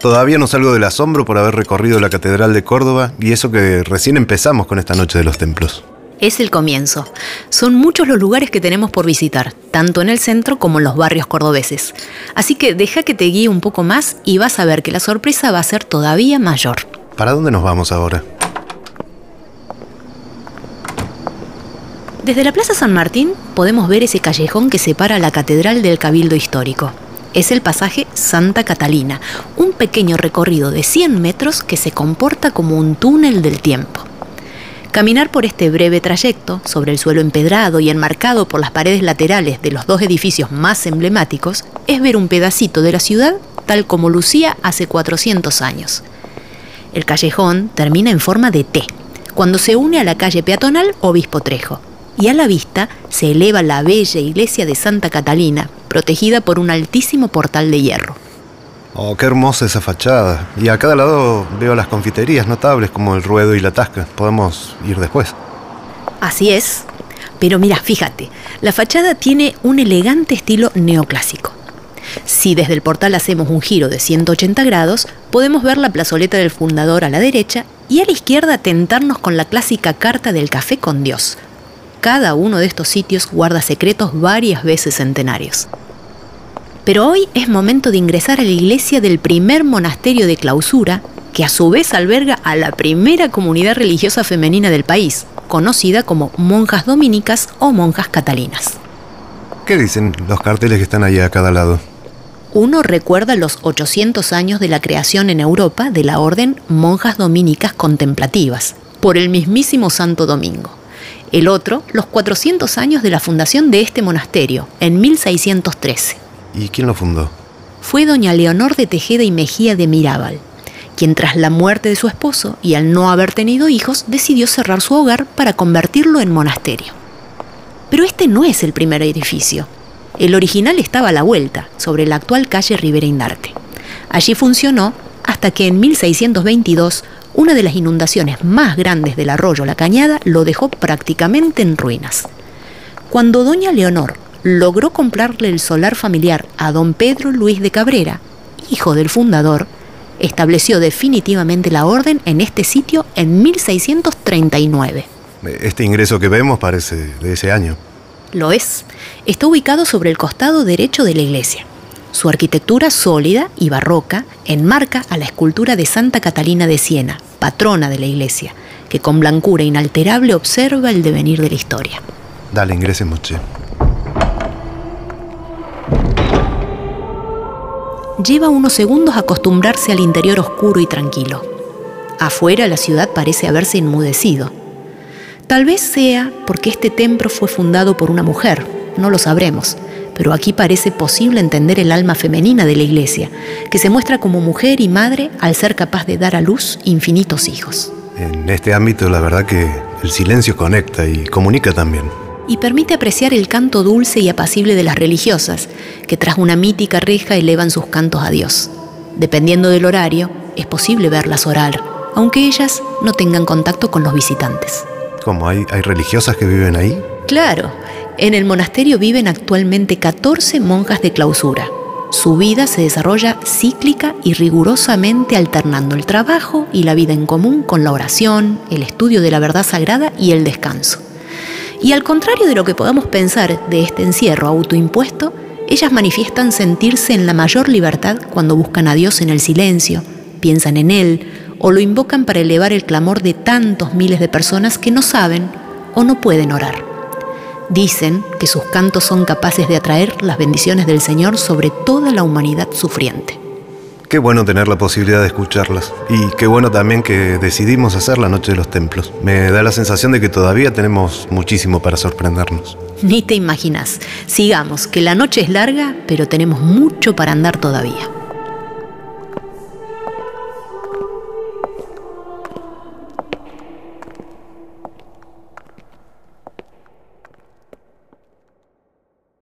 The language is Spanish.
Todavía no salgo del asombro por haber recorrido la Catedral de Córdoba y eso que recién empezamos con esta Noche de los Templos. Es el comienzo. Son muchos los lugares que tenemos por visitar, tanto en el centro como en los barrios cordobeses. Así que deja que te guíe un poco más y vas a ver que la sorpresa va a ser todavía mayor. ¿Para dónde nos vamos ahora? Desde la Plaza San Martín podemos ver ese callejón que separa la Catedral del Cabildo Histórico. Es el pasaje Santa Catalina, un pequeño recorrido de 100 metros que se comporta como un túnel del tiempo. Caminar por este breve trayecto, sobre el suelo empedrado y enmarcado por las paredes laterales de los dos edificios más emblemáticos, es ver un pedacito de la ciudad tal como lucía hace 400 años. El callejón termina en forma de T, cuando se une a la calle peatonal Obispo Trejo y a la vista se eleva la bella iglesia de Santa Catalina, protegida por un altísimo portal de hierro. Oh, qué hermosa esa fachada. Y a cada lado veo las confiterías notables como el Ruedo y la Tasca. Podemos ir después. Así es. Pero mira, fíjate, la fachada tiene un elegante estilo neoclásico. Si desde el portal hacemos un giro de 180 grados, podemos ver la plazoleta del fundador a la derecha y a la izquierda tentarnos con la clásica carta del café con Dios, cada uno de estos sitios guarda secretos varias veces centenarios. Pero hoy es momento de ingresar a la iglesia del primer monasterio de clausura, que a su vez alberga a la primera comunidad religiosa femenina del país, conocida como monjas dominicas o monjas catalinas. ¿Qué dicen los carteles que están ahí a cada lado? Uno recuerda los 800 años de la creación en Europa de la orden Monjas Dominicas Contemplativas, por el mismísimo Santo Domingo el otro los 400 años de la fundación de este monasterio, en 1613. ¿Y quién lo fundó? Fue doña Leonor de Tejeda y Mejía de Mirabal, quien tras la muerte de su esposo y al no haber tenido hijos decidió cerrar su hogar para convertirlo en monasterio. Pero este no es el primer edificio. El original estaba a la vuelta, sobre la actual calle Rivera Indarte. Allí funcionó hasta que en 1622 una de las inundaciones más grandes del arroyo La Cañada lo dejó prácticamente en ruinas. Cuando doña Leonor logró comprarle el solar familiar a don Pedro Luis de Cabrera, hijo del fundador, estableció definitivamente la orden en este sitio en 1639. Este ingreso que vemos parece de ese año. Lo es. Está ubicado sobre el costado derecho de la iglesia. Su arquitectura sólida y barroca enmarca a la escultura de Santa Catalina de Siena, patrona de la iglesia, que con blancura inalterable observa el devenir de la historia. Dale, ingresemos, che. Lleva unos segundos acostumbrarse al interior oscuro y tranquilo. Afuera la ciudad parece haberse enmudecido. Tal vez sea porque este templo fue fundado por una mujer, no lo sabremos pero aquí parece posible entender el alma femenina de la Iglesia, que se muestra como mujer y madre al ser capaz de dar a luz infinitos hijos. En este ámbito la verdad que el silencio conecta y comunica también. Y permite apreciar el canto dulce y apacible de las religiosas, que tras una mítica reja elevan sus cantos a Dios. Dependiendo del horario, es posible verlas orar, aunque ellas no tengan contacto con los visitantes. ¿Cómo? ¿Hay, hay religiosas que viven ahí? Claro, en el monasterio viven actualmente 14 monjas de clausura. Su vida se desarrolla cíclica y rigurosamente alternando el trabajo y la vida en común con la oración, el estudio de la verdad sagrada y el descanso. Y al contrario de lo que podamos pensar de este encierro autoimpuesto, ellas manifiestan sentirse en la mayor libertad cuando buscan a Dios en el silencio, piensan en Él o lo invocan para elevar el clamor de tantos miles de personas que no saben o no pueden orar. Dicen que sus cantos son capaces de atraer las bendiciones del Señor sobre toda la humanidad sufriente. Qué bueno tener la posibilidad de escucharlas. Y qué bueno también que decidimos hacer la Noche de los Templos. Me da la sensación de que todavía tenemos muchísimo para sorprendernos. Ni te imaginas. Sigamos, que la noche es larga, pero tenemos mucho para andar todavía.